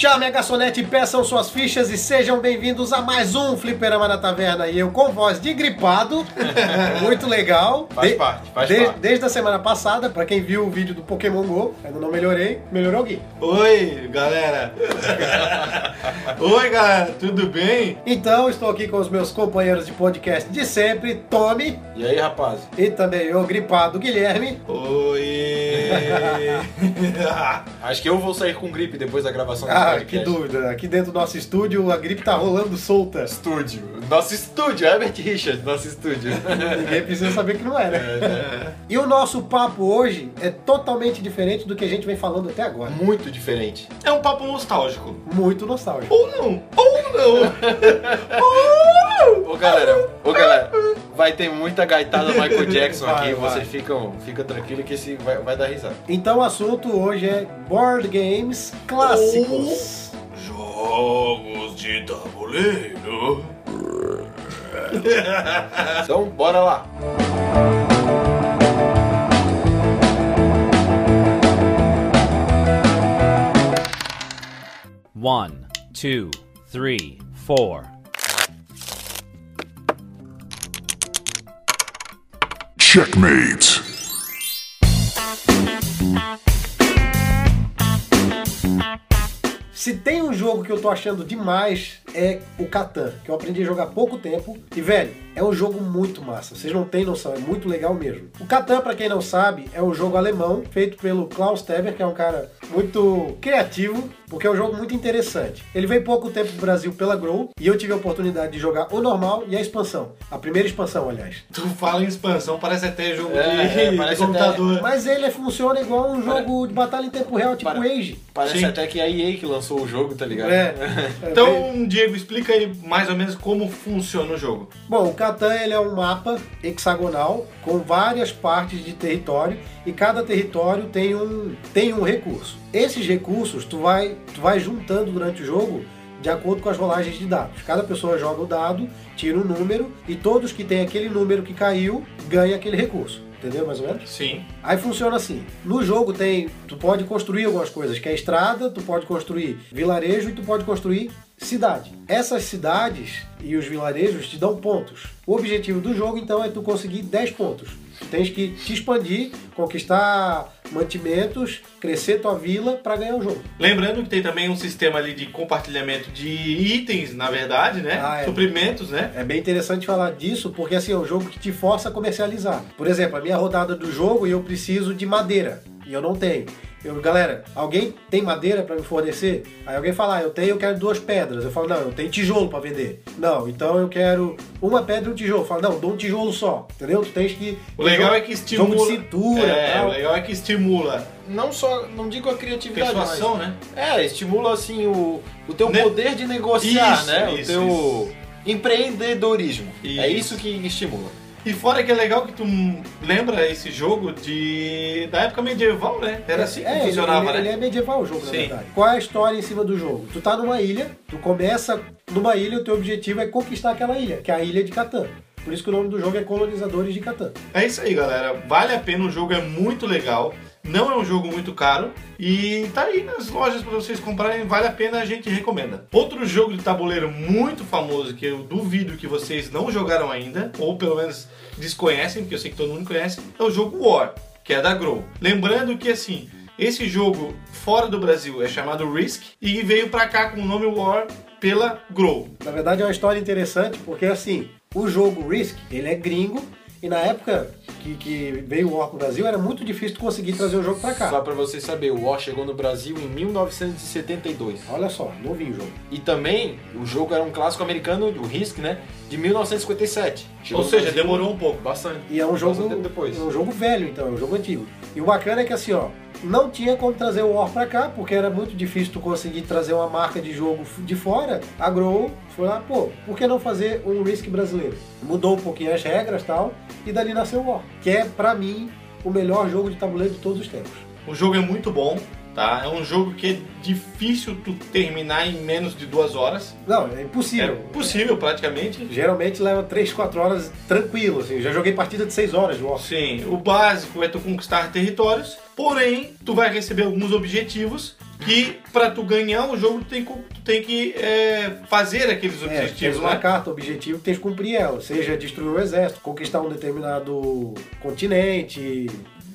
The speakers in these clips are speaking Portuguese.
Chame a garçonete, peçam suas fichas e sejam bem-vindos a mais um Fliperama na Taverna. E eu com voz de gripado, muito legal. Faz De- parte, faz de- parte. Desde a semana passada, pra quem viu o vídeo do Pokémon GO, ainda não melhorei, melhorou alguém. Oi, galera. Oi, galera, tudo bem? Então, estou aqui com os meus companheiros de podcast de sempre, Tommy, E aí, rapaz? e também o gripado Guilherme. Oi. Acho que eu vou sair com gripe depois da gravação desse Ah, que dúvida. Aqui dentro do nosso estúdio, a gripe tá rolando solta. Estúdio. Nosso estúdio, Herbert Richard, nosso estúdio. Ninguém precisa saber que não é, né? E o nosso papo hoje é totalmente diferente do que a gente vem falando até agora. Muito diferente. É um papo nostálgico. Muito nostálgico. Ou não, ou não. Ô galera, ô galera, vai ter muita gaitada Michael Jackson Vai, aqui, vai. vocês ficam, fica tranquilo que esse vai, vai dar risada. Então o assunto hoje é board games clássicos. Jogos de tabuleiro. Então, bora lá. One, two, three, four. Checkmate. Se tem um jogo que eu tô achando demais é o Catan, que eu aprendi a jogar há pouco tempo. E velho, é um jogo muito massa. Vocês não têm noção, é muito legal mesmo. O Catan, pra quem não sabe, é um jogo alemão feito pelo Klaus Teber, que é um cara muito criativo, porque é um jogo muito interessante. Ele veio pouco tempo pro Brasil pela Grow e eu tive a oportunidade de jogar o normal e a expansão. A primeira expansão, aliás. Tu fala em expansão, parece até jogo É, de, é, de computador. Mas ele funciona igual um jogo de batalha em tempo real, tipo Pare- Age. Parece Sim. até que é a EA que lançou o jogo, tá ligado? É. É, Então, Diego, explica aí mais ou menos como funciona o jogo. Bom, o Catan ele é um mapa hexagonal com várias partes de território e cada território tem um, tem um recurso. Esses recursos tu vai, tu vai juntando durante o jogo de acordo com as rolagens de dados. Cada pessoa joga o dado, tira um número e todos que têm aquele número que caiu ganham aquele recurso. Entendeu mais ou menos? Sim. Aí funciona assim. No jogo tem, tu pode construir algumas coisas, que é estrada, tu pode construir vilarejo e tu pode construir cidade. Essas cidades e os vilarejos te dão pontos. O objetivo do jogo então é tu conseguir 10 pontos. Tu tens que te expandir, conquistar mantimentos, crescer tua vila para ganhar o jogo. Lembrando que tem também um sistema ali de compartilhamento de itens, na verdade, né? Ah, é. Suprimentos, né? É bem interessante falar disso, porque assim, é um jogo que te força a comercializar. Por exemplo, a minha rodada do jogo e eu preciso de madeira, e eu não tenho. Eu, galera, alguém tem madeira para me fornecer? Aí alguém fala, ah, eu tenho, eu quero duas pedras. Eu falo, não, eu tenho tijolo para vender. Não, então eu quero uma pedra e um tijolo. Eu falo, não, dou um tijolo só. Entendeu? Tu tens que. O legal jogo- é que estimula. Jogo de cintura é, tal. o legal é que estimula Não só, não digo a criatividade, persuasão, né? mas... É, estimula assim o, o teu Ne- poder de negociar, Isso, né? isso, o teu empreendedorismo. É Isso. isso que estimula. E fora que é legal que tu lembra esse jogo de da época medieval, né? Era assim que É, ele- funcionava, ele, ele né? é medieval o jogo, na Sim. verdade. Qual é a história em cima do jogo? Tu tá numa ilha, tu começa numa ilha, o teu objetivo é conquistar aquela ilha, que é a ilha de Catan. Por isso que o nome do jogo é Colonizadores de Catan. É isso aí, galera. Vale a pena, o jogo é muito legal. Não é um jogo muito caro e tá aí nas lojas para vocês comprarem, vale a pena, a gente recomenda. Outro jogo de tabuleiro muito famoso que eu duvido que vocês não jogaram ainda, ou pelo menos desconhecem, porque eu sei que todo mundo conhece, é o jogo War, que é da Grow. Lembrando que assim, esse jogo fora do Brasil é chamado Risk e veio pra cá com o nome War pela Grow. Na verdade é uma história interessante, porque assim, o jogo Risk, ele é gringo, e na época que, que veio o War pro Brasil, era muito difícil tu conseguir trazer o jogo pra cá. Só pra você saber, o War chegou no Brasil em 1972. Olha só, novinho o jogo. E também, o jogo era um clássico americano, o Risk, né? De 1957. Chegou Ou seja, demorou um pouco. Bastante. E é um jogo, depois. é um jogo velho, então, é um jogo antigo. E o bacana é que assim, ó, não tinha como trazer o War pra cá, porque era muito difícil tu conseguir trazer uma marca de jogo de fora. A Grow foi lá, pô, por que não fazer um Risk brasileiro? Mudou um pouquinho as regras tal, e dali nasceu o War, que é, pra mim, o melhor jogo de tabuleiro de todos os tempos. O jogo é muito bom, tá? É um jogo que é difícil tu terminar em menos de duas horas. Não, é É impossível. possível, praticamente. Geralmente leva 3, 4 horas tranquilo, assim. Já joguei partida de 6 horas de War. Sim, o básico é tu conquistar territórios, porém, tu vai receber alguns objetivos que pra tu ganhar o jogo, tu tem, que- tu tem que é, fazer aqueles É, tens objetivos, uma né? carta, objetivo, tens que cumprir ela. Seja destruir um exército, conquistar um determinado continente.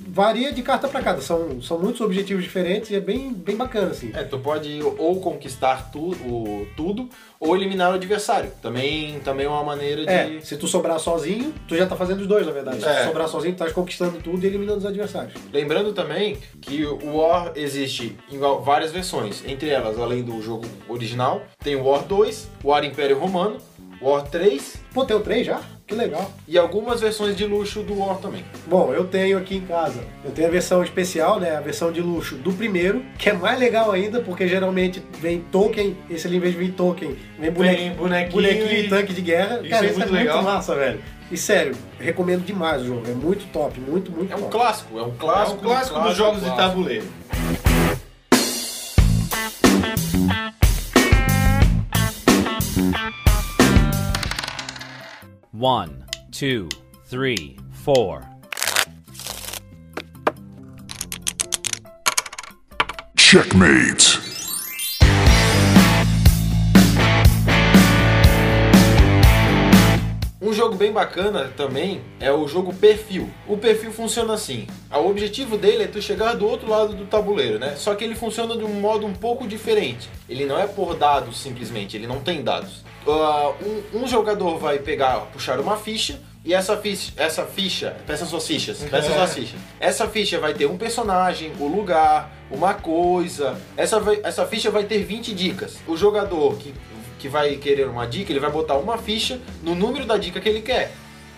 Varia de carta pra cada. São, são muitos objetivos diferentes e é bem, bem bacana, assim. É, tu pode ou conquistar tu, o, tudo ou eliminar o adversário. Também, também é uma maneira de. É, se tu sobrar sozinho, tu já tá fazendo os dois, na verdade. Se É. tu sobrar sozinho, tu tá conquistando tudo e eliminando os adversários. Lembrando também que o War existe em várias versões. Entre elas, além do jogo original, tem o War 2, War Império Romano, War 3 Pô, tem o 3 já? Que legal. e algumas versões de luxo do War também. Bom, eu tenho aqui em casa, eu tenho a versão especial, né, a versão de luxo do primeiro, que é mais legal ainda, porque geralmente vem token, esse ali em vez de vir token, vem bonequinho, Vem bonequinho, bonequinho e- e tanque de guerra. Isso Cara, é isso muito é legal. muito massa, velho. E sério, recomendo demais o jogo, é muito top, muito, muito É um top. clássico, é um É clássico. o clássico dos jogos de clássico. tabuleiro. One, two, three, four. Checkmate. Um jogo bem bacana também é o jogo Perfil. O perfil funciona assim. O objetivo dele é tu chegar do outro lado do tabuleiro, né? Só que ele funciona de um modo um pouco diferente. Ele não é por dados simplesmente, ele não tem dados. Ah, um, um jogador vai pegar, puxar uma ficha e essa ficha, essa ficha, peça suas fichas, peça suas fichas. Essa ficha vai ter um personagem, o lugar, uma coisa. Essa, essa ficha vai ter 20 dicas. O jogador que que vai querer uma dica, ele vai botar uma ficha no número da dica que ele quer.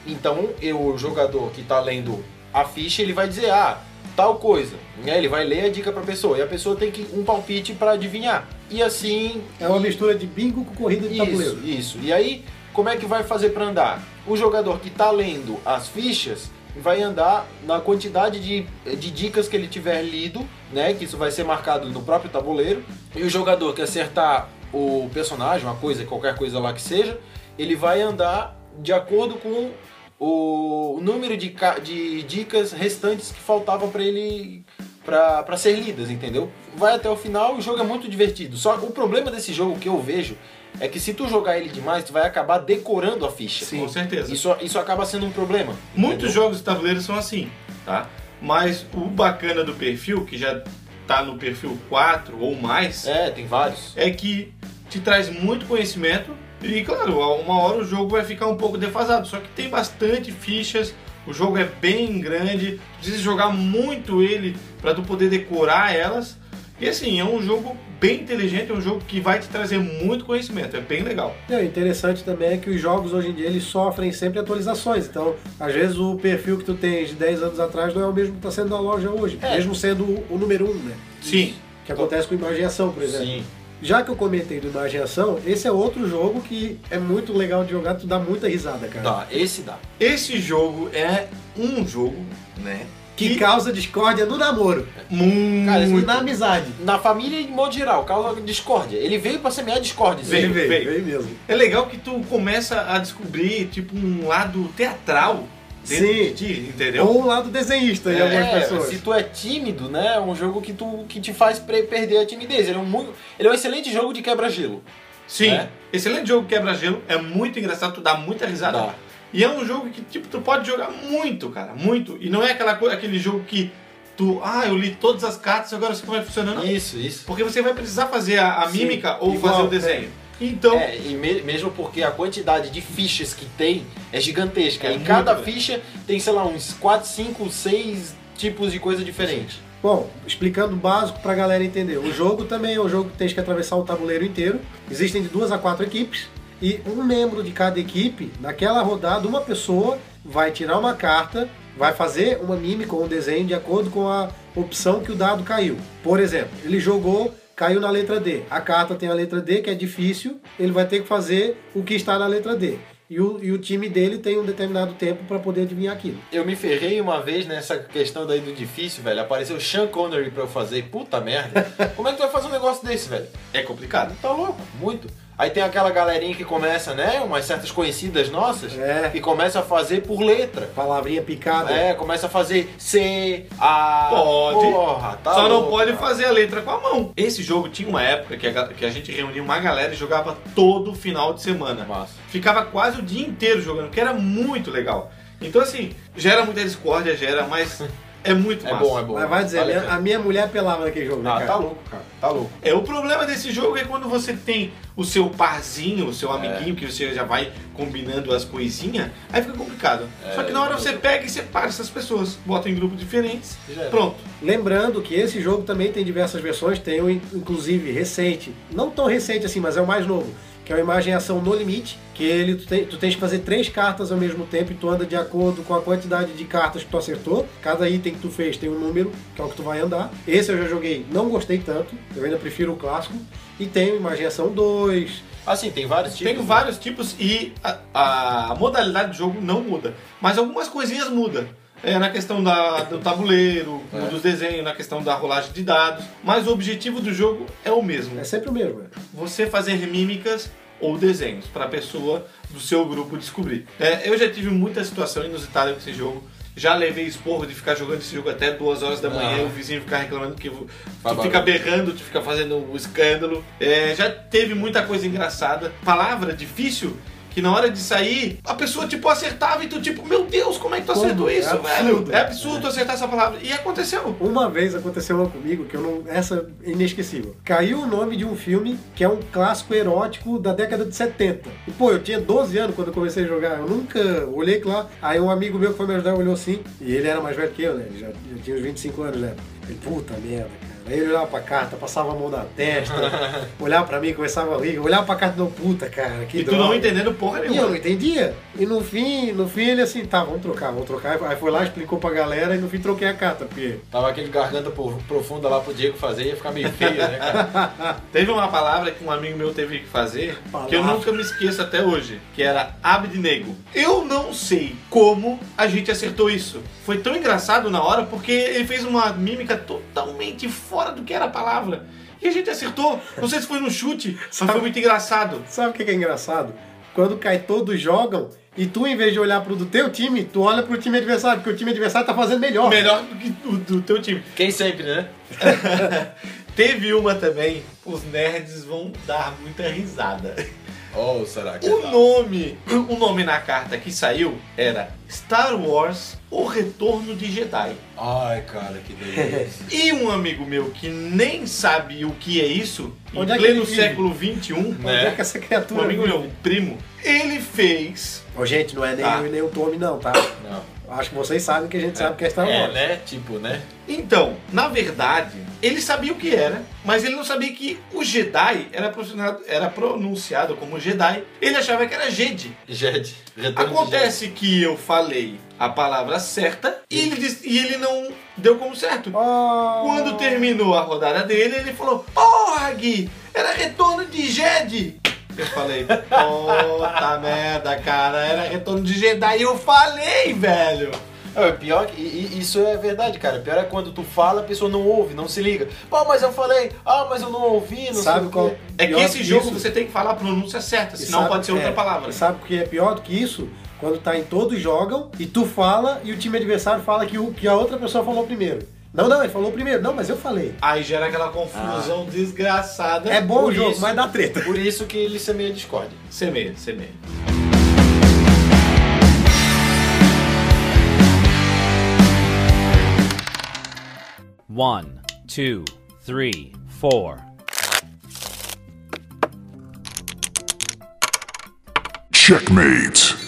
Então, eu, o jogador que está lendo a ficha, ele vai dizer, ah, tal coisa. Né? Ele vai ler a dica para a pessoa e a pessoa tem que um palpite para adivinhar. E assim, É uma mistura de bingo com corrida de tabuleiro. isso, isso. E aí, como é que vai fazer para andar? O jogador que está lendo as fichas vai andar na quantidade de, de dicas que ele tiver lido, né? Que isso vai ser marcado no próprio tabuleiro. E o jogador que acertar o personagem, uma coisa, qualquer coisa lá que seja, ele vai andar de acordo com o número de, de dicas restantes que faltava para ele para ser lidas, entendeu? Vai até o final, o jogo é muito divertido. Só o problema desse jogo que eu vejo é que se tu jogar ele demais, tu vai acabar decorando a ficha. Com certeza. Isso, isso acaba sendo um problema. Muitos entendeu? jogos de tabuleiro são assim, tá? Mas o bacana do perfil, que já tá no perfil 4 ou mais, É, tem vários. é que te traz muito conhecimento e, claro, uma hora o jogo vai ficar um pouco defasado. Só que tem bastante fichas, o jogo é bem grande, precisa jogar muito ele para tu poder decorar elas. E assim, é um jogo bem inteligente, é um jogo que vai te trazer muito conhecimento, é bem legal. O interessante também é que os jogos hoje em dia eles sofrem sempre atualizações. Então, às vezes o perfil que tu tens de 10 anos atrás não é o mesmo que está sendo na loja hoje. É. Mesmo sendo o, o número 1, né? Sim, Que acontece com Imagem e Ação, por exemplo. Sim. Já que eu comentei do Imagem e Ação, esse é outro jogo que é muito legal de jogar, tu dá muita risada, cara. Dá, esse dá. esse jogo é um jogo, né? Que causa discórdia no namoro Muito. Cara, esse e na amizade. Na família, em modo geral, causa discórdia. Ele veio pra semear discórdia. Veio, jogo. veio, veio. veio mesmo. É legal que tu começa a descobrir, tipo, um lado teatral dentro Sim. de ti, entendeu? Ou o lado desenhista em algumas É, pessoas. se tu é tímido, né? É um jogo que, tu, que te faz pre- perder a timidez. Ele é um, muito, ele é um excelente jogo de quebra-gelo. Sim. né? Excelente jogo quebra-gelo, é muito engraçado, tu dá muita risada. Dá. E é um jogo que, tipo, tu pode jogar muito, cara, muito. E não é aquela coisa, aquele jogo que tu, ah, eu li todas as cartas, agora eu sei como é que funciona. Não. Isso, isso. Porque você vai precisar fazer a, a Sim, mímica ou igual, fazer o é. desenho. Então, É, e me- mesmo porque a quantidade de fichas que tem é gigantesca. É e muito cada grande. ficha tem, sei lá, uns 4, 5, 6 tipos de coisa diferente. Bom, explicando o básico pra galera entender. O jogo também é um jogo que tens que atravessar o tabuleiro inteiro. Existem de duas a quatro equipes. E um membro de cada equipe, naquela rodada, uma pessoa vai tirar uma carta, vai fazer uma mímica ou um desenho de acordo com a opção que o dado caiu. Por exemplo, ele jogou, caiu na letra D. A carta tem a letra D, que é difícil, ele vai ter que fazer o que está na letra D. E o, e o time dele tem um determinado tempo para poder adivinhar aquilo. Eu me ferrei uma vez nessa questão daí do difícil, velho. Apareceu Sean Connery pra eu fazer. Puta merda. Como é que tu vai fazer um negócio desse, velho? é complicado. Tá louco, muito. Aí tem aquela galerinha que começa, né? Umas certas conhecidas nossas, É. que começa a fazer por letra. Palavrinha picada. É, começa a fazer C, A. Pode. Porra, tá Só não pode cara. fazer a letra com a mão. Esse jogo tinha uma época que a, que a gente reunia uma galera e jogava todo final de semana. Massa. Ficava quase o dia inteiro jogando, que era muito legal. Então, assim, gera muita discórdia, gera, mas é muito É massa. bom, é bom. Mas vai dizer, Vale a a minha mulher pelava naquele jogo, né, Ah, cara? tá louco, cara. Tá louco. É, o problema desse jogo é quando você tem o seu parzinho, o seu amiguinho, que você já vai combinando as coisinhas, aí fica complicado. É, Só que na hora você pega e separa essas pessoas, bota em grupos diferentes, Já era. pronto. Lembrando que esse jogo também tem diversas versões, tem um inclusive recente, não tão recente assim, mas é o mais novo, que é uma imagem ação no limite, que ele tu, tem, tu tens que fazer três cartas ao mesmo tempo e tu anda de acordo com a quantidade de cartas que tu acertou. Cada item que tu fez tem um número, que é o que tu vai andar. Esse eu já joguei, não gostei tanto, eu ainda prefiro o clássico. E tem Imagem Ação 2. Assim, tem vários tipos. Tem vários tipos e a, a modalidade do jogo não muda. Mas algumas coisinhas mudam. É, na questão da, do tabuleiro, É. dos desenhos, na questão da rolagem de dados. Mas o objetivo do jogo é o mesmo. É sempre o mesmo, né? Você fazer mímicas ou desenhos para a pessoa do seu grupo descobrir. É, eu já tive muita situação inusitada com esse jogo. Já levei esporro de ficar jogando esse jogo até duas horas da manhã Ah. e o vizinho ficar reclamando que tu fica barulho. berrando, tu fica fazendo um escândalo. É, já teve muita coisa engraçada. Palavra difícil que na hora de sair, a pessoa tipo acertava e tu tipo, meu Deus, como é que tu Como? acertou É isso, absurdo. velho? É absurdo tu acertar essa palavra. E aconteceu. Uma vez aconteceu uma comigo que eu não. Essa é inesquecível. Caiu o nome de um filme que é um clássico erótico da década de 70. E pô, eu tinha 12 anos quando eu comecei a jogar. Eu nunca olhei lá. Aí um amigo meu que foi me ajudar olhou assim. E ele era mais velho que eu, né? Ele já, já tinha uns 25 anos, né? Ele, puta merda. Aí ele olhava pra carta, passava a mão na testa, olhava pra mim, começava a rir, olhava pra carta e não, puta, cara, que e tu não entendendo porra E eu não entendia. E no fim, no fim ele assim, tá, vamos trocar, vamos trocar. Aí foi lá, explicou pra galera e no fim troquei a carta, porque Tava aquele garganta pro- profunda lá pro Diego fazer, ia ficar meio feio, né, cara? Teve uma palavra que um amigo meu teve que fazer, que eu Palavra. nunca me esqueço até hoje, que era abednego. Eu não sei como a gente acertou isso. Foi tão engraçado na hora porque ele fez uma mímica totalmente fora do que era a palavra. E a gente acertou. Não sei se foi no chute, mas foi muito engraçado. Sabe o que que é engraçado? Quando cai todos jogam e tu, em vez de olhar pro do teu time, tu olha pro time adversário, porque o time adversário tá fazendo melhor. Melhor do que o do teu time. Quem sempre, né? Teve uma também, os nerds vão dar muita risada. Oh, será que O tá? nome, o nome na carta que saiu era Star Wars: O Retorno de Jedi. Ai, cara, que delícia. E um amigo meu que nem sabe o que é isso, Onde em é pleno século XXI, Onde né? é que essa criatura Um amigo vive? meu, um primo, ele fez. Ô, gente, não é nem Tá. eu e nem o Tommy, não, tá? Não. Acho que vocês sabem que a gente sabe que é Star É, Wars. né? Tipo, né? Então, na verdade, ele sabia o que era, mas ele não sabia que o Jedi era pronunciado, era pronunciado como Jedi. Ele achava que era Jedi. Jed. Retorno de Acontece que eu falei a palavra certa e ele, disse- e ele não deu como certo. Oh. Quando terminou a rodada dele, ele falou: Porra, Gui, era retorno de Jedi. Eu falei: Puta merda, cara, era retorno de Jedi. Eu falei, velho. É, pior que e- e isso é verdade, cara. Pior é quando tu fala, a pessoa não ouve, não se liga. Pô, mas eu falei, ah, mas eu não ouvi, não Sabe sei o qual? É que esse jogo isso? você tem que falar a pronúncia certa, E senão sabe- pode ser outra é, palavra. e Sabe o que é pior do que isso? Quando tá em todos jogam e tu fala e o time adversário fala que, o, que a outra pessoa falou primeiro. Não, não, ele falou primeiro. Não, mas eu falei. Aí gera aquela confusão desgraçada. É bom o jogo, isso. mas dá treta. Por isso que ele semeia discórdia. Semeia, semeia. One, two, three, four. Checkmate.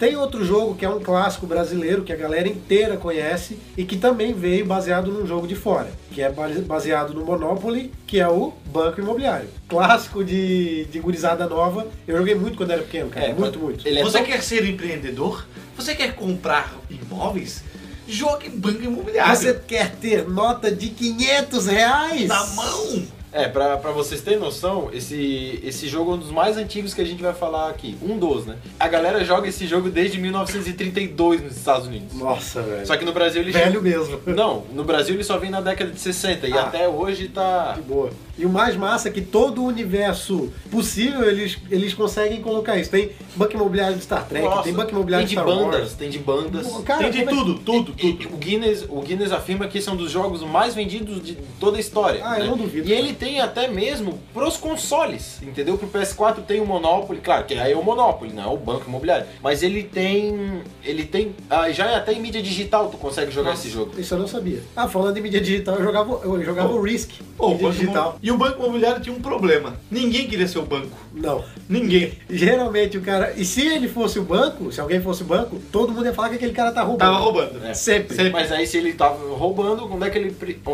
Tem outro jogo que é um clássico brasileiro que a galera inteira conhece e que também veio baseado num jogo de fora, que é base- baseado no Monopoly, que é o Banco Imobiliário. Clássico de, de gurizada nova. Eu joguei muito quando era pequeno, cara. É, muito, muito. Ele é Você tão- quer ser empreendedor? Você quer comprar imóveis? Jogue banco imobiliário. Você quer ter nota de 500 reais? na mão? É, pra, pra vocês terem noção, esse, esse jogo é um dos mais antigos que a gente vai falar aqui. Um dos, né? A galera joga esse jogo desde 1932 nos Estados Unidos. Nossa, velho. Só que no Brasil ele Velho mesmo. Não, no Brasil ele só vem na década de 60 e Ah. até hoje tá. De boa. E o mais massa é que todo o universo possível eles, eles conseguem colocar isso. Tem banco imobiliário de Star Trek, Nossa, tem banco imobiliário de Star bandas, Wars. tem de bandas. Cara, Tem de é- tudo, tudo, tudo. o, Guinness, o Guinness afirma que esse é um dos jogos mais vendidos de toda a história. Ah, eu né? não duvido, E ele tem até mesmo pros consoles, entendeu? Pro PS4 tem o Monopoly, claro, que aí é o Monopoly, não é o banco imobiliário. Mas ele tem. Ele tem. ah, já é até em mídia digital tu consegue jogar esse jogo. Isso eu não sabia. Ah, falando em mídia digital, eu jogava, eu jogava Pô. o Risk. Pô, o mídia banco digital. E o banco imobiliário tinha um problema. Ninguém queria ser o banco. Não. Ninguém. Geralmente o cara. E se ele fosse o banco, se alguém fosse o banco, todo mundo ia falar que aquele cara tá roubando. Tava roubando. É. Sempre. Sempre. Mas aí se ele tava roubando, onde é que ele.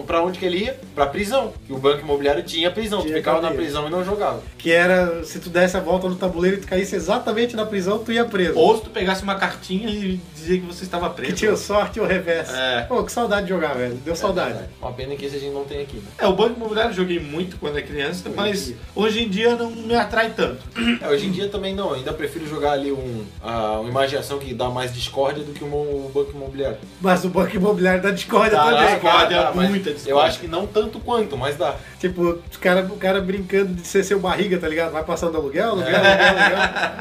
Pra onde que ele ia? Pra prisão. Que o banco imobiliário tinha prisão. Tinha tu ficava na cadeia. prisão e não jogava. Que era, se tu desse a volta no tabuleiro e tu caísse exatamente na prisão, tu ia preso. Ou se tu pegasse uma cartinha e dizia que você estava Que preso. tinha sorte ou reverso. É. Pô, que saudade de jogar, velho. Deu saudade. Uma pena que esse a gente não tem aqui, né? É, o banco imobiliário eu joguei muito quando era criança, Hoje mas dia. hoje em dia não me atrai tanto. É, hoje em dia também não, ainda prefiro jogar ali um, ah, uma imaginação que dá mais discórdia do que um, um banco imobiliário. Mas o banco imobiliário dá discórdia Dá, também. dá, discórdia, dá, muita Eu discórdia. acho que não tanto quanto, mas dá. Tipo, os cara, o cara brincando de ser seu barriga, tá ligado? Vai passando aluguel, aluguel, É. aluguel,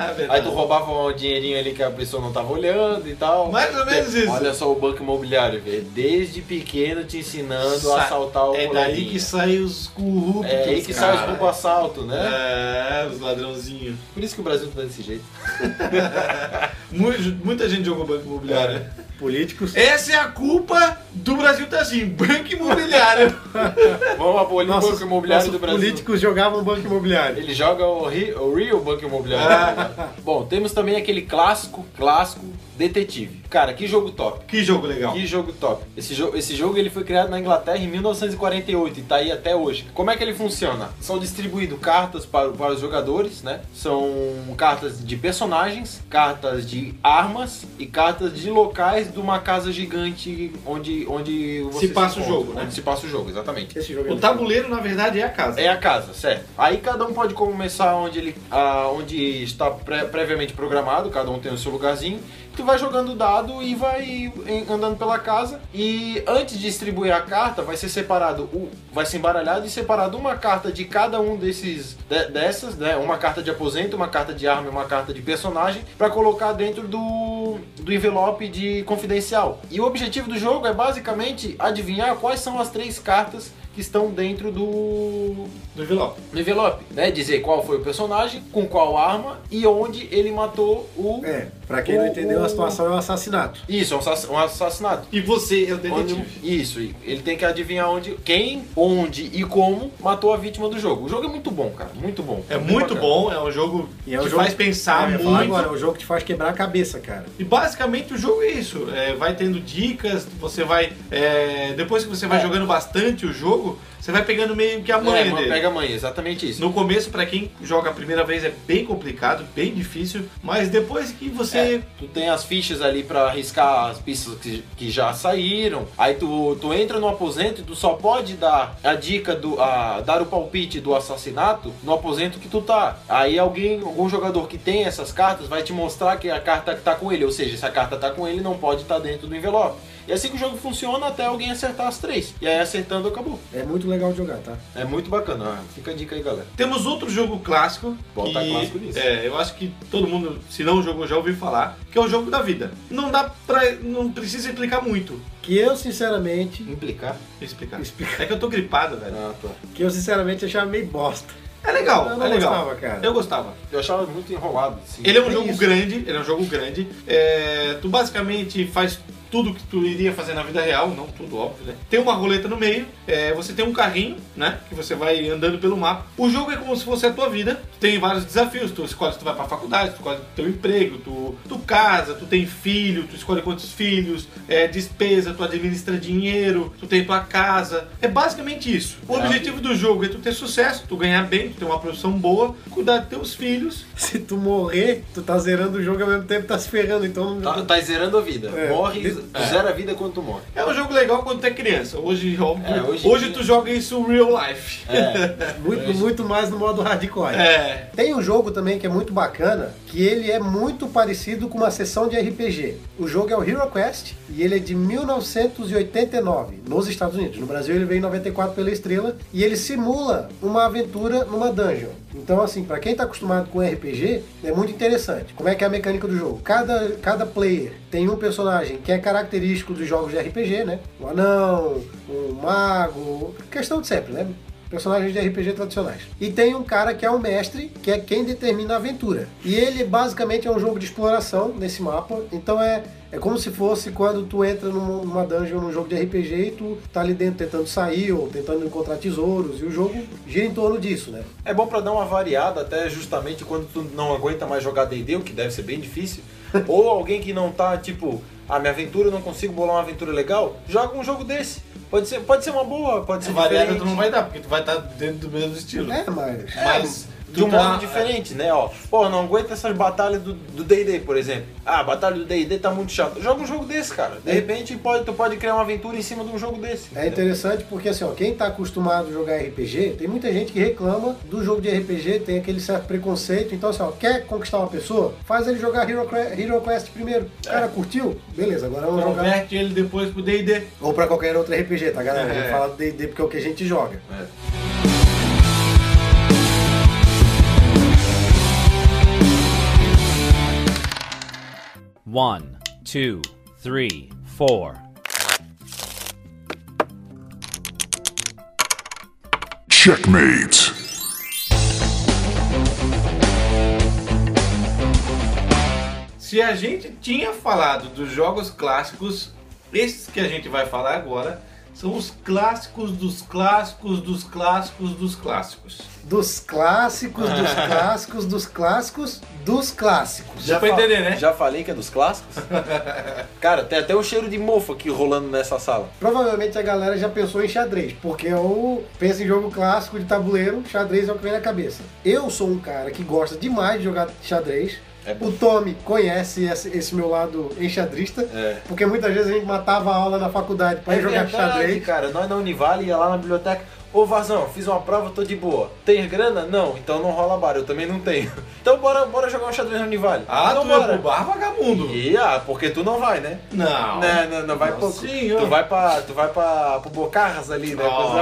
aluguel. É. Aí tu roubava um dinheirinho ali que a pessoa não tava olhando e tal. Mais ou menos isso. Olha só o banco imobiliário, velho. Desde pequeno te ensinando Sa- a assaltar o É daí que saem os corruptos. É aí que sai os roubo assalto, né? É, os ladrãozinhos. Por isso que o Brasil tá desse jeito. Mu- Muita gente jogou banco imobiliário. Políticos. Essa é a culpa do Brasil tá assim, banco imobiliário. Vamos abolir o banco imobiliário do Brasil. políticos jogavam banco imobiliário. Ele joga o, Ri- o Real Banco Imobiliário. Bom, temos também aquele clássico, clássico detetive. Cara, que jogo top. que jogo legal. Que jogo top. Esse, jo esse jogo ele foi criado na Inglaterra em 1948 e tá aí até hoje. Como é que ele funciona? São distribuídos cartas para, para os jogadores, né? São cartas de personagens, cartas de armas e cartas de locais de uma casa gigante onde, onde você passa o encontra, jogo, né? Onde se passa o jogo, exatamente. Esse jogo é O tabuleiro, na verdade, é a casa. É a casa, certo. Aí cada um pode começar onde ele ah, onde está pré- previamente programado, cada um tem o seu lugarzinho. Tu vai jogando dado e vai andando pela casa. E antes de distribuir a carta, vai ser separado, o- vai ser embaralhado e separado uma carta de cada um desses de- dessas, né? Uma carta de aposento, uma carta de arma e uma carta de personagem para colocar dentro do, do envelope de confidencial. E o objetivo do jogo é basicamente adivinhar quais são as três cartas que estão dentro do, Do envelope. no envelope, né? Dizer qual foi o personagem, com qual arma e onde ele matou o. É, pra quem não O- entendeu, a situação é um assassinato. Isso, é um assass- assassinato. E você é o Onde- detetive. isso, e ele tem que adivinhar onde, quem, onde e como matou a vítima do jogo. O jogo é muito bom, cara, muito bom. É muito bacana. bom, é um jogo E é um que jogo- faz pensar É, muito. agora, é um jogo que te faz quebrar a cabeça, cara. E basicamente o jogo é isso. É, vai tendo dicas, você vai. é, depois que você vai É. jogando bastante o jogo, você vai pegando meio que a É, manha mano, dele. pega a mãe, exatamente isso. No começo, pra quem joga a primeira vez, é bem complicado, bem difícil, mas depois que você. É, tu tem as fichas ali pra arriscar as pistas que, que já saíram. Aí tu, tu entra no aposento e tu só pode dar a dica do. A, dar o palpite do assassinato no aposento que tu tá. Aí alguém, algum jogador que tem essas cartas vai te mostrar que a carta tá com ele. Ou seja, se a carta tá com ele, não pode estar dentro do envelope. E é assim que o jogo funciona até alguém acertar as três. E aí acertando acabou. É muito legal de jogar, tá? É muito bacana. Ah, Fica a dica aí, galera. Temos outro jogo clássico. Botar que, clássico nisso. É, eu acho que todo mundo, se não jogou, já ouviu falar, que é o jogo da vida. Não dá pra. Não precisa explicar muito. Que eu, sinceramente, Implicar? Explicar. Explicar. É que eu tô gripado, velho. Ah, tá. que eu sinceramente achava meio bosta. É legal, Eu não é legal. gostava, cara. Eu gostava. Eu achava muito enrolado. Assim. Ele é um É jogo isso. grande, ele é um jogo grande. É, tu basicamente faz tudo que tu iria fazer na vida real, não tudo óbvio, né? Tem uma roleta no meio, é, você tem um carrinho, né? Que você vai andando pelo mapa. O jogo é como se fosse a tua vida, tu tem vários desafios. Tu escolhe se tu vai pra faculdade, tu escolhe teu emprego, tu, tu casa, tu tem filho, tu escolhe quantos filhos, é, despesa, tu administra dinheiro, tu tem tua casa. É basicamente isso. O objetivo do jogo é tu ter sucesso, tu ganhar bem, tu ter uma profissão boa, cuidar dos teus filhos. Se tu morrer, tu tá zerando o jogo ao mesmo tempo tá se ferrando, então... Tá, tá zerando a vida. É. Morre, tu zera a vida quando tu morre. É um jogo legal quando tu é criança. Hoje, É, hoje hoje, tu joga isso real life. É. Muito, muito mais no modo hardcore. É. Tem um jogo também que é muito bacana, que ele é muito parecido com uma sessão de RPG. O jogo é o Hero Quest e ele é de 1989, nos Estados Unidos. No Brasil ele veio em 94 pela Estrela e ele simula uma aventura numa dungeon. Então, assim, pra quem tá acostumado com RPG, é muito interessante. Como é que é a mecânica do jogo? Cada, cada player tem um personagem que é característico dos jogos de RPG, né? O anão, o mago, questão de sempre, né? Personagens de RPG tradicionais. E tem um cara que é o mestre, que é quem determina a aventura. E ele basicamente é um jogo de exploração nesse mapa. Então é, é como se fosse quando tu entra numa dungeon num jogo de RPG e tu tá ali dentro tentando sair ou tentando encontrar tesouros. E o jogo gira em torno disso, né? É bom pra dar uma variada, até justamente quando tu não aguenta mais jogar D&D, o que deve ser bem difícil. Ou alguém que não tá, tipo, a minha aventura, eu não consigo bolar uma aventura legal, joga um jogo desse. Pode ser, pode ser uma boa, pode ser Variada diferente. tu não vai dar, porque tu vai estar dentro do mesmo estilo. É, mas... Mas De um tu tá- modo diferente, né? Ó, pô, não aguenta essas batalhas do D&D, por exemplo. Ah, a batalha do D&D tá muito chata. Joga um jogo desse, cara. De É. repente pode, tu pode criar uma aventura em cima de um jogo desse. É interessante porque assim, ó, quem tá acostumado a jogar RPG, tem muita gente que reclama do jogo de RPG, tem aquele certo preconceito. Então, assim, ó, quer conquistar uma pessoa? Faz ele jogar Hero, Hero Quest primeiro. O cara curtiu? Beleza, agora vamos jogar. Converte ele depois pro D&D. Ou pra qualquer outro RPG, tá, galera? A gente É. fala do D&D porque é o que a gente joga. One, two, three, four. Checkmate. Se a gente tinha falado dos jogos clássicos, esses que a gente vai falar agora são os clássicos dos clássicos dos clássicos dos clássicos. Dos clássicos, dos clássicos, dos clássicos, dos clássicos. Pra fa- entender, né? Já falei que é dos clássicos? cara, tem até o cheiro de mofo aqui rolando nessa sala. Provavelmente a galera já pensou em xadrez, porque ou pensa em jogo clássico de tabuleiro, xadrez é o que vem na cabeça. Eu sou um cara que gosta demais de jogar xadrez. É o Tommy conhece esse, esse meu lado enxadrista, É. porque muitas vezes a gente matava a aula na faculdade pra ir jogar verdade, xadrez. cara. Nós na Univale ia lá na biblioteca. Ô Vazão, fiz uma prova, tô de boa. Tem grana? Não, então não rola bar, eu também não tenho. Então bora, bora jogar um xadrez na Univale. Ah, então tu é bora. pro bar vagabundo. E, ah, porque tu não vai, né? Não. Não, não, não vai Não, pro. sim, tu vai pra. Tu vai pra. pro Bocarras ali, né? Oh.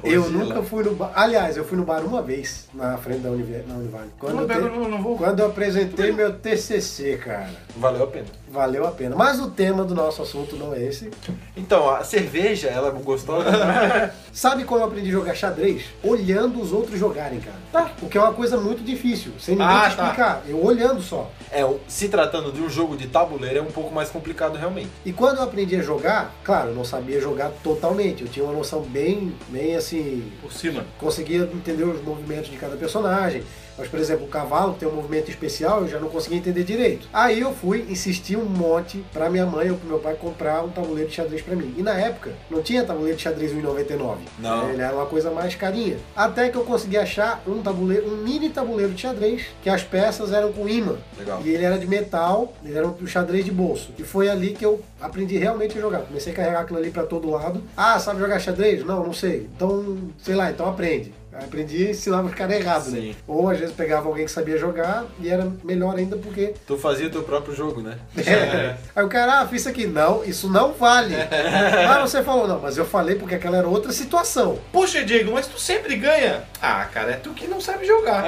Eu nunca fui no bar. Aliás, eu fui no bar uma vez na frente da Univale. Quando, eu, te- não vou. quando eu apresentei meu TCC, cara. Valeu a pena. Valeu a pena. Mas o tema do nosso assunto não é esse. Então, a cerveja, ela é gostosa. Sabe como eu aprendi a jogar xadrez? Olhando os outros jogarem, cara. O que é uma coisa muito difícil, sem ninguém Ah, te tá. explicar. Eu olhando só. é, se tratando de um jogo de tabuleiro, é um pouco mais complicado realmente. E quando eu aprendi a jogar, claro, eu não sabia jogar totalmente. Eu tinha uma noção bem, bem assim, Por cima. conseguia entender os movimentos de cada personagem. Mas, por exemplo, o cavalo tem um movimento especial, eu já não conseguia entender direito. Aí eu fui insistir um monte pra minha mãe ou pro meu pai comprar um tabuleiro de xadrez pra mim. E na época, não tinha tabuleiro de xadrez 1,99. Não. Ele era uma coisa mais carinha. Até que eu consegui achar um tabuleiro, um mini tabuleiro de xadrez, que as peças eram com imã. Legal. E ele era de metal, ele era um xadrez de bolso. E foi ali que eu aprendi realmente a jogar. Comecei a carregar aquilo ali pra todo lado. Ah, sabe jogar xadrez? Não, não sei. Então, sei lá, então aprende. Aí Aprendi e caras errados, né? Sim. Ou às vezes pegava alguém que sabia jogar e era melhor ainda porque. Tu fazia o teu próprio jogo, né? É. Aí o cara, ah, fiz isso aqui. Não, isso não vale. ah, você falou, não, mas eu falei porque aquela era outra situação. Poxa, Diego, mas tu sempre ganha. Ah, cara, é tu que não sabe jogar.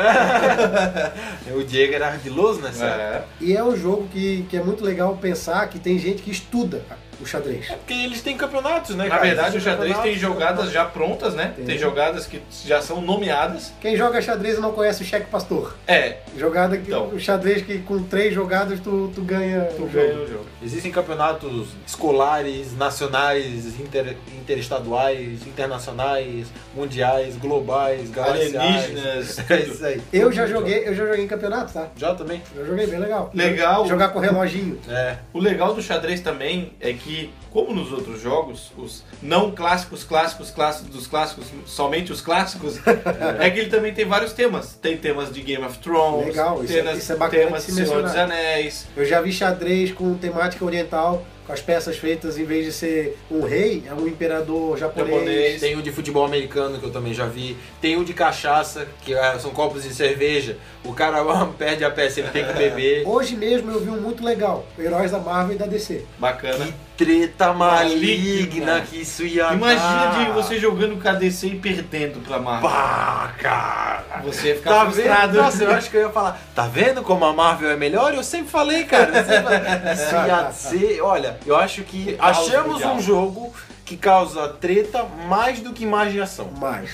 o Diego era ardiloso nessa época. É. E é um jogo que, que é muito legal pensar que tem gente que estuda o xadrez? Porque eles têm campeonatos, né, Na cara? verdade, o xadrez tem campeonatos, jogadas já prontas, né? Tem. Tem jogadas que já são nomeadas. Quem joga xadrez não conhece o cheque pastor. É, Jogada que, Então. o xadrez que com três jogadas tu, tu ganha tu o ganha jogo. o jogo. Existem campeonatos escolares, nacionais, inter, interestaduais, internacionais, mundiais, globais, galaxiais. Alienígenas, É isso aí. Eu já joguei, eu já joguei em campeonato, tá? Já também? Eu joguei bem legal. Legal. Jogar com reloginho. É. O legal do xadrez também é que, como nos outros jogos, os não clássicos, clássicos, clássicos dos clássicos, somente os clássicos, é que ele também tem vários temas. Tem temas de Game of Thrones, Legal, isso é- temas, isso é bacana temas de de se Senhor dos. Anéis. Eu já vi xadrez com temática oriental, com as peças feitas, em vez de ser um rei, é um imperador japonês. Japonês. Tem o de futebol americano, que eu também já vi. Tem o de cachaça, que é, são copos de cerveja. O cara perde a peça, ele tem que beber. Hoje mesmo eu vi um muito legal, Heróis da Marvel e da DC. Bacana. Treta maligna Maligna. que isso ia Imagina dar. de você jogando KDC e perdendo pra Marvel. Pá, cara. Você ia ficar Tá frustrado. vendo? Nossa, eu acho que eu ia falar. Tá vendo como a Marvel é melhor? Eu sempre falei, cara. sempre. Isso ia ser. Olha, eu acho que achamos um jogo que causa treta mais do que imaginação. Mas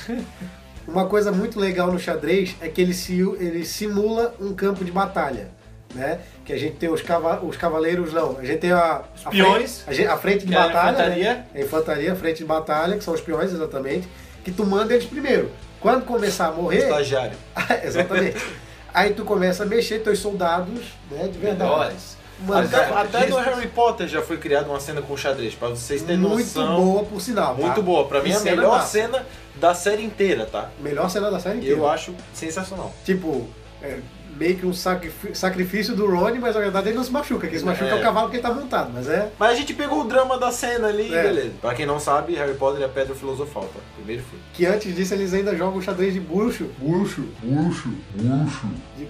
uma coisa muito legal no xadrez é que ele, se, ele simula um campo de batalha. Né? Que a gente tem os, cava, os cavaleiros, não. A gente tem a, Os a peões, frente, a, gente- a frente de que é a batalha. infantaria. Né? A infantaria, a frente de batalha, que são os peões exatamente. Que tu manda eles primeiro. Quando começar a morrer. Estagiário. exatamente. Aí tu começa a mexer teus soldados, né? De verdade. Melhores. Mano, Até, até no Harry Potter já foi criada uma cena com xadrez, pra vocês terem muito noção. boa por sinal. tá? Muito boa. Pra mim, é a cena melhor massa. cena da série inteira, tá? Melhor cena da série inteira. Eu acho sensacional. Tipo, é, meio que um sacrifí- sacrifício do Rony, mas na verdade ele não se machuca. Quem se machuca é, É. o cavalo que ele tá montado, mas é. Mas a gente pegou o drama da cena ali, É. beleza. Pra quem não sabe, Harry Potter é a pedra filosofal, tá? Primeiro filme. Que antes disso eles ainda jogam xadrez de bruxo. Bruxo, bruxo, bruxo. De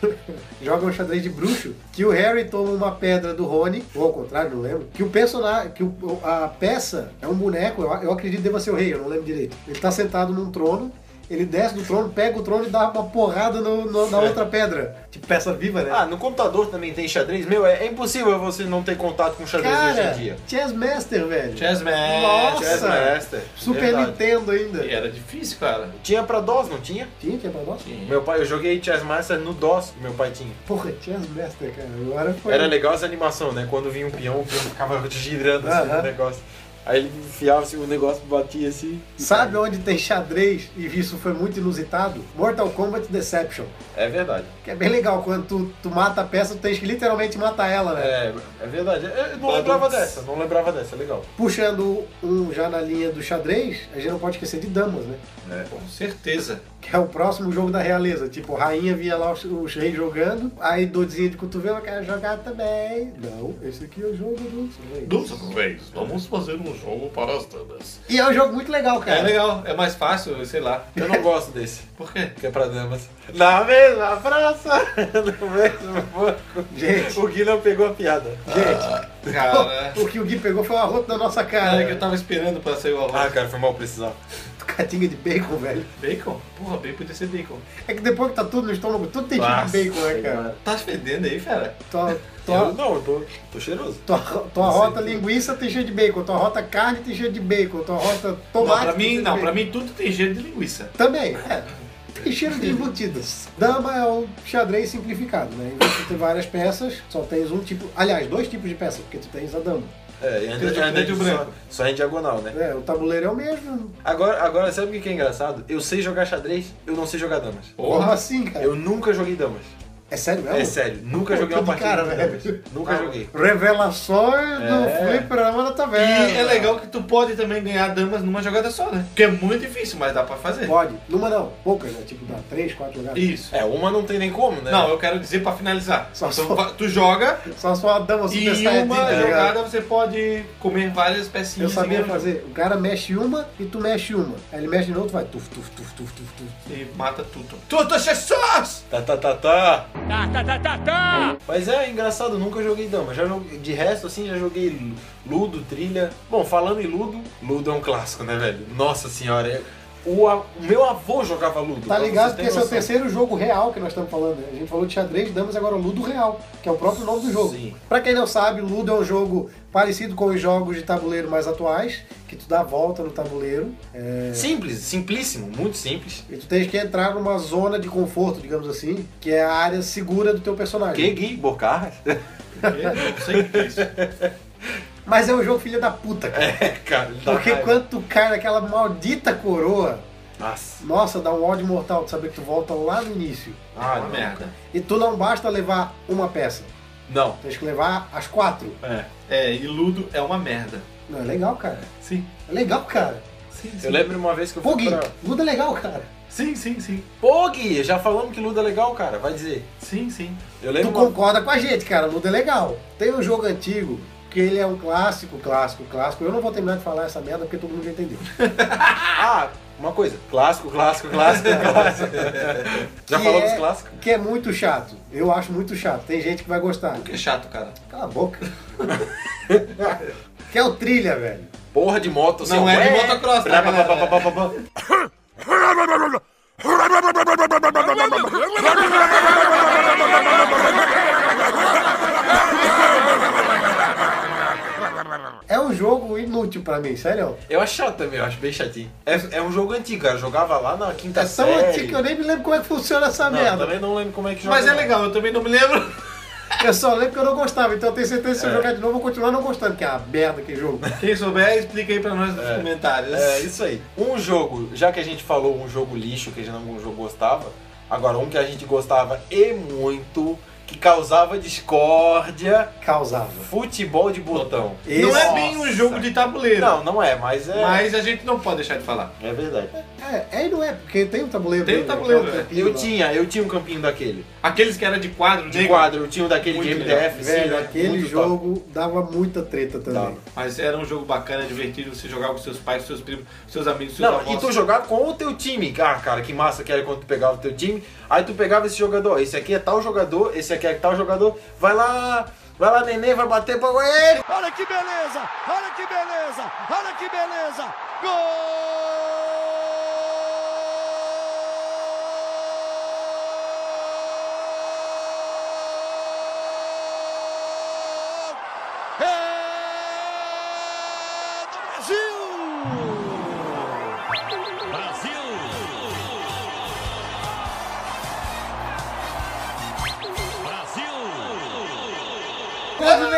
Buruxo. jogam xadrez de bruxo. Que o Harry toma uma pedra do Rony, ou ao contrário, não lembro. Que o personagem, que o- a peça é um boneco, eu, eu acredito que deva ser o rei, eu não lembro direito. Ele tá sentado num trono. Ele desce do trono, pega o trono e dá uma porrada no- no- na outra pedra. Tipo peça viva, né? Ah, no computador também tem xadrez? Meu, é, é impossível você não ter contato com xadrez hoje Cara, em dia. Chess Master, velho. Chessman. Nossa. Chess Master. Super verdade. Nintendo ainda. E era difícil, cara. Tinha pra DOS, não tinha? Tinha, tinha pra nós? Sim. Meu pai, eu joguei Chess Master no DOS que meu pai tinha. Porra, Chess Master, cara. Agora foi. Era legal essa animação, né? Quando vinha um peão, o peão ficava girando assim Aham. no negócio. Aí ele enfiava assim, o negócio batia assim. Sabe onde tem xadrez e isso foi muito inusitado? Mortal Kombat Deception. É verdade. Que é bem legal, quando tu, tu mata a peça, tu tens que literalmente matar ela, né? É, é verdade. Eu não Badum. lembrava dessa, não lembrava dessa, legal. Puxando um já na linha do xadrez, a gente não pode esquecer de damas, né? Com certeza. Que é o próximo jogo da realeza. Tipo, rainha via lá os, os reis jogando, aí doidinha de cotovelo, eu quero jogar também. Não, esse aqui é o jogo dos reis. Dos reis, vamos fazer um jogo para as damas. E é um jogo muito legal, cara. É legal, é mais fácil, sei lá. Eu não gosto desse. Por quê? Que é pra damas. Na mesma praça, no mesmo banco. Gente, O Gui não pegou a piada. gente, Cara, o que o Gui pegou foi um arroto na nossa cara. cara que eu tava esperando pra sair o Ah, arroz. cara, foi mal precisar. Catinga de bacon, velho. Bacon? Porra, bacon podia ser bacon. É que depois que tá tudo no estômago, tudo tem tipo Nossa, de bacon, né, cara? Tá fedendo aí, fera? Tua, Eu, não, eu tô, tô cheiroso. tua, tua rota linguiça tem cheio de bacon, tua rota carne tem cheio de bacon, tua rota Não, tomate pra tem mim, de não, pra mim tudo tem cheiro de linguiça. Também, é. Tem cheiro de embutidos. Dama é o xadrez simplificado, né? Em vez de ter várias peças, só tens um tipo. Aliás, dois tipos de peça, porque tu tens a dama. É, e Tem anda, o anda preto e o só, branco. só em diagonal, né? É, o tabuleiro é o mesmo. Agora, agora, sabe o que que é engraçado? Eu sei jogar xadrez, eu não sei jogar damas. Como assim, cara? Eu nunca joguei damas. É sério mesmo? É sério, nunca Pô, joguei uma partida cara, velho. Nunca joguei. Revelações do É. fliperama da E taverna. é legal que tu pode também ganhar damas numa jogada só, né? Que é muito difícil, mas dá pra fazer. Pode. Numa não, poucas, né? Tipo, dá três, quatro jogadas. Isso. É, uma não tem nem como, né? Não, eu quero dizer pra finalizar. Só- Então, só- tu joga Só só a dama e super em saiyajin, uma tá jogada você pode comer várias Eu pecinhas. sabia e ganhar o fazer. O cara mexe uma e tu mexe uma. Aí ele mexe novo, tu vai tuf, tuf, tuf, tuf, tuf, tuf. E mata tudo. Tudo, Jesus! Tá, tá, tá, tá. Mas é engraçado, nunca joguei dama. Já joguei, de resto, assim, já joguei Ludo, trilha. Bom, falando em Ludo, Ludo é um clássico, né, velho? Nossa senhora, é- O, a- o meu avô jogava Ludo. Tá ligado vocês que terem esse é o noção. terceiro jogo real que nós estamos falando. A gente falou de xadrez, damas, agora o Ludo Real, que é o próprio nome do jogo. Sim. Pra quem não sabe, o Ludo é um jogo parecido com os jogos de tabuleiro mais atuais, que tu dá a volta no tabuleiro. é, Simples, simplíssimo, muito simples. E tu tens que entrar numa zona de conforto, digamos assim, que é a área segura do teu personagem. Que Gui Bocarras? Não sei o que é isso. Mas é um jogo filha da puta, cara. É, cara, Porque raiva. quando tu cai naquela maldita coroa, Nossa. nossa, dá um ódio mortal de saber que tu volta lá no início. Ah, Uma não. merda. E tu não basta levar uma peça, Não. tens que levar as quatro. É. É, e Ludo é uma merda. Não, é legal, cara. Sim. É legal, cara. Sim, sim. Eu lembro uma vez que eu fui pra... Ludo é legal, cara. Sim, sim, sim. Pô, Gui, já falamos que Ludo é legal, cara. Vai dizer. Sim, sim. Eu Tu lembro uma... concorda com a gente, cara. Ludo é legal. Tem um jogo antigo que ele é um clássico, clássico, clássico. Eu não vou terminar de falar essa merda porque todo mundo já entendeu. Ah, uma coisa. Clássico, clássico, clássico, clássico. já Que falou é- dos clássicos? Que é muito chato. Eu acho muito chato. Tem gente que vai gostar. Que chato, cara. Cala a boca. que é o trilha, velho. Porra de moto. Não assim, é de motocross, tá, blá, blá, galera? É um jogo inútil pra mim, sério. Eu acho chato também, eu acho bem chatinho. É, é um jogo antigo, cara. Eu jogava lá na quinta É tão série. antigo que eu nem me lembro como é que funciona essa Não, merda. também não lembro como é que joga. Mas é não. legal, eu também não me lembro. Eu só lembro que eu não gostava, então eu tenho certeza que se eu É. jogar de novo eu vou continuar não gostando, que é uma merda que jogo. Quem souber, explica aí pra nós nos É. comentários. É, isso aí. Um jogo, já que a gente falou um jogo lixo, que a gente não um jogo gostava, agora um que a gente gostava e muito, que causava discórdia, Causava. futebol de botão. Esse- Não é bem um jogo de tabuleiro. Não, não é, mas é. Mas a gente não pode deixar de falar. É verdade. É, é e não é, porque tem um tabuleiro. Tem um né, tabuleiro, é Eu lá. tinha, eu tinha um campinho daquele. Aqueles que era de quadro, De negro, quadro, eu tinha um daquele Muito de. MDF, sim, Velho, né? aquele jogo dava muita treta também. Dava. Mas era um jogo bacana, divertido, você jogava com seus pais, seus primos, seus amigos, seus Não, avós. e tu jogava com o teu time. Ah, cara, que massa que era quando tu pegava o teu time. Aí tu pegava esse jogador, esse aqui é tal jogador, esse aqui é tal jogador. Vai lá, vai lá, neném, vai bater pra ele. Olha que beleza! Olha que beleza! Olha que beleza! Gol! É do Brasil! Brasil!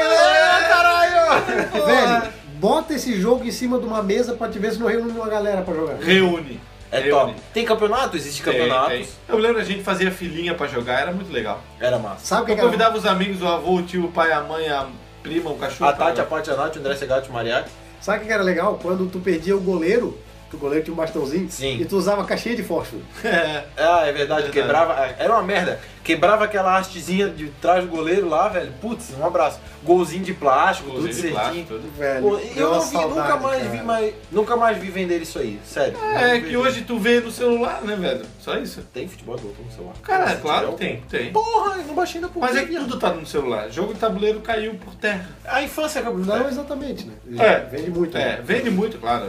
Brasil! Velho, bota esse jogo em cima de uma mesa pra te ver se não reúne uma galera pra jogar. Reúne. É Reúne. top. Tem campeonato? Existe Tem, campeonatos. tem. Eu lembro a gente fazia filinha pra jogar, era muito legal. Era massa. Sabe o que, Eu que era? convidava os amigos, o avô, o tio, o pai, a mãe, a prima, o cachorro. A Tati, a Paty, a Nath, o André Segatti, o Mariachi. Sabe o que que era legal? Quando tu perdia o goleiro, que o goleiro tinha um bastãozinho, Sim. e tu usava caixinha de fósforo. É. Ah, é verdade, Verdade. quebrava. Era uma merda. Quebrava aquela hastezinha de trás do goleiro lá, velho. Putz, um abraço. Golzinho de plástico, Golzinho tudo de certinho. plástico, tudo. Velho, Pô, eu não vi, nunca saudade, mais cara. vi mais. Nunca mais vi vender isso aí, sério. É Não que hoje tu vê no celular, né, velho? Só isso. Tem futebol botão no celular. Cara, Se claro tem, tem. Porra, eu não baixei ainda por Mas é que tudo tá no celular. Jogo de tabuleiro caiu por terra. A infância acabou. Não exatamente, né? É. Vende muito. É, né? vende muito, claro.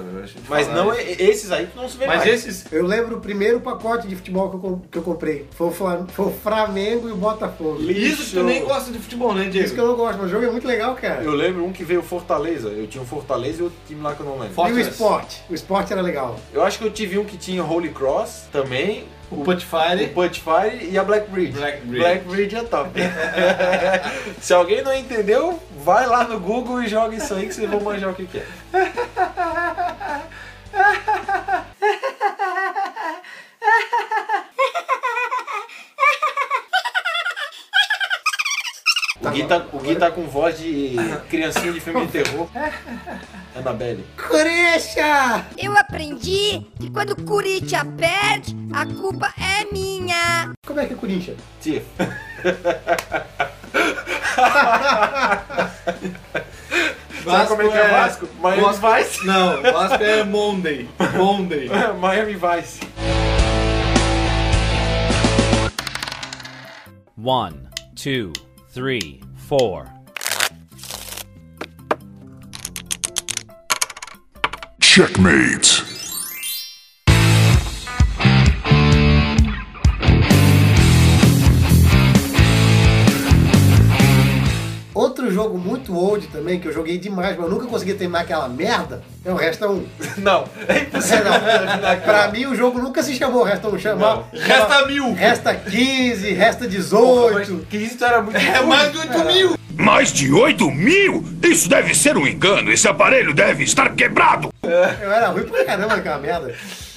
Mas não, é- esses aí tu não se vê Mas mais. esses. Eu lembro o primeiro pacote de futebol que eu, que eu comprei. Foi o, Flam- foi o Flamengo e o Botafogo. Isso que tu nem gosta de futebol, né, Diego? Isso que eu não gosto, mas o jogo é muito legal, cara. Eu lembro um que veio Fortaleza. Eu tinha um Fortaleza e outro time lá que eu não lembro. E o esporte? O esporte era legal. Eu acho que eu tive um que tinha Holy Cross também. O O Putfire. Putfire e a Black Bridge. Black Bridge. Black Bridge é top. Se alguém não entendeu, vai lá no Google e joga isso aí que vocês vão manjar o que, que é. O Gui, tá, o Gui tá com voz de criancinha de filme de terror. Annabelle. Corecha! Eu aprendi que quando o Corinthians perde, a culpa é minha. Como é que é Corinthians? Tia. Sabe como é que é Vasco? Miami Vice. Não, Vasco é Monday. Monday. Miami Vice. One, two, three, four. Checkmate. Jogo muito old também, que eu joguei demais, mas eu nunca consegui terminar aquela merda, é o Resta 1. Não, é É, impossível. não. pra mim o jogo nunca se chamou Resta 1, chamava. Resta mil. Resta 15, Resta Porra, 18. mas que isso era muito É ruim. mais de 8 mil. Mais de 8 mil? Isso deve ser um engano. Esse aparelho deve estar quebrado. Eu era ruim pra caramba naquela merda.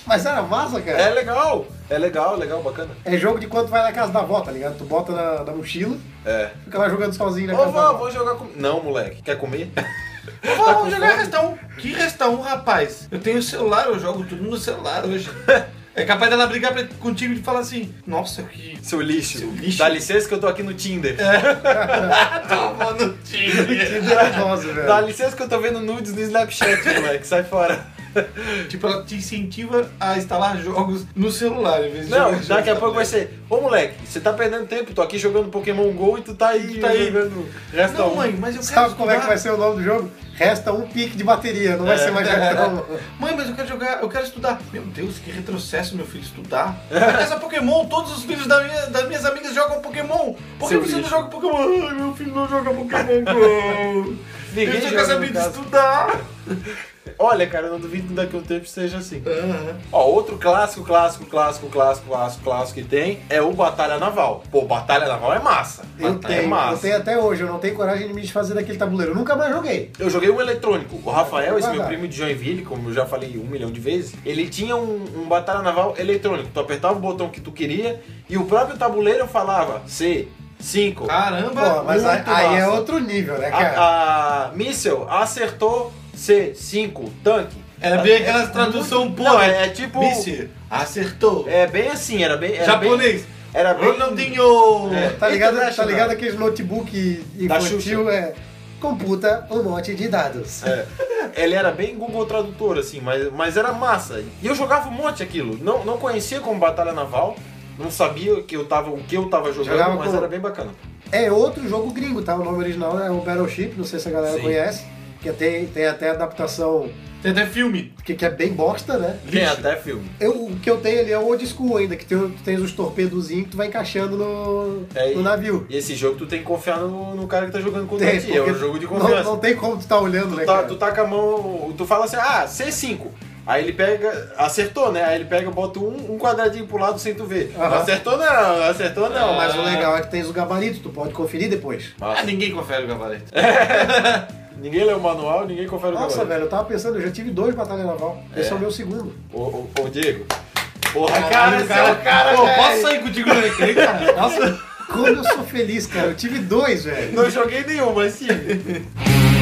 Mas era massa, É cara. legal, é legal, legal, bacana. É jogo de quando vai na casa da avó, tá ligado? Tu bota na, na mochila, É. fica lá jogando sozinho na Ô, casa da vó, avó. vou jogar com... Não, moleque, quer comer? Vamos jogar Resta 1. Que Resta 1, rapaz? Eu tenho celular, eu jogo tudo no celular hoje. É capaz dela brigar pra- contigo e falar assim: Nossa, que. Seu lixo. Seu lixo. Dá licença que eu tô aqui no Tinder. Toma no time. Que nervoso, velho. Dá licença que eu tô vendo nudes no Snapchat, moleque. Sai fora. tipo, ela te incentiva a instalar jogos no celular em vez de Não, jogar daqui a pouco vai ser. Ô moleque, você tá perdendo tempo, tô aqui jogando Pokémon GO e tu tá aí, Tu tá aí. jogando. Resta Não, um. mãe, mas eu quero Sabe como é que vai ser o nome do jogo? Resta um pique de bateria, não vai ser mais 1. Mãe, mas eu quero jogar, eu quero estudar. Meu Deus, que retrocesso, meu filho, estudar. Casa Pokémon, todos os filhos da minha- das minhas amigas jogam Pokémon. Por que Seu você não lixo. joga Pokémon? Ai, meu filho não joga Pokémon Go. Ninguém eu só quero saber de estudar. Olha, cara, eu não duvido que daqui a um tempo seja assim. Aham. Ó, outro clássico, clássico, clássico, clássico, clássico, clássico que tem é o Batalha Naval. Pô, Batalha Naval é massa. Eu Batalha é tenho, eu massa. tenho até hoje, eu não tenho coragem de me desfazer daquele tabuleiro. Eu nunca mais joguei. Eu joguei um eletrônico. O Rafael, esse meu primo de Joinville, como eu já falei um milhão de vezes, ele tinha um, um batalha naval eletrônico. Tu apertava o botão que tu queria e o próprio tabuleiro falava C, 5. Caramba. Pô, mas aí, é outro nível, né, cara? A, a míssel acertou C, 5, tanque. Era bem aquela tradução Não, podre. é, é tipo. Míssil, acertou. É bem assim, era bem. Era Japonês. Bem, era bem. Ronaldinho. É. Tá ligado, tá ligado aqueles notebook Da infantil, é... Computa um monte de dados. É. Ele era bem Google Tradutor, assim, mas, mas era massa. E eu jogava um monte aquilo. Não, não conhecia como Batalha Naval, não sabia que eu tava, o que eu tava jogando, Jogava mas com- era bem bacana. É outro jogo gringo, tá? O nome original é o Battleship, não sei se a galera Sim. conhece. Que tem, tem até adaptação Tem até filme. que, que é bem bosta, né? Tem Lixo. até filme. Eu, o que eu tenho ali é o old school ainda, que tem, tu tens os torpedozinhos que tu vai encaixando no, É, no navio. E esse jogo tu tem que confiar no, no cara que tá jogando contra Tem, ti. É um jogo de não, confiança. não tem como tu tá olhando, né, tu, tá, cara? tu tá com a mão. Tu fala assim, ah, C5. Aí ele pega. Acertou, né? Aí ele pega, bota um, um quadradinho pro lado sem tu ver. Aham. Acertou não, acertou não. Mas o legal é que tens o gabarito, tu pode conferir depois. Ah, ninguém confere o gabarito. Ninguém lê o manual, ninguém confere o Nossa, gabarito. velho, eu tava pensando, eu já tive dois batalha naval. Esse é o meu segundo. Ô, ô, ô, Diego. Porra, Caralho, cara, esse é o cara, Pô, velho. posso sair contigo no recreio, cara? Nossa, como eu sou feliz, cara. Eu tive dois, velho. Não joguei nenhum, mas sim.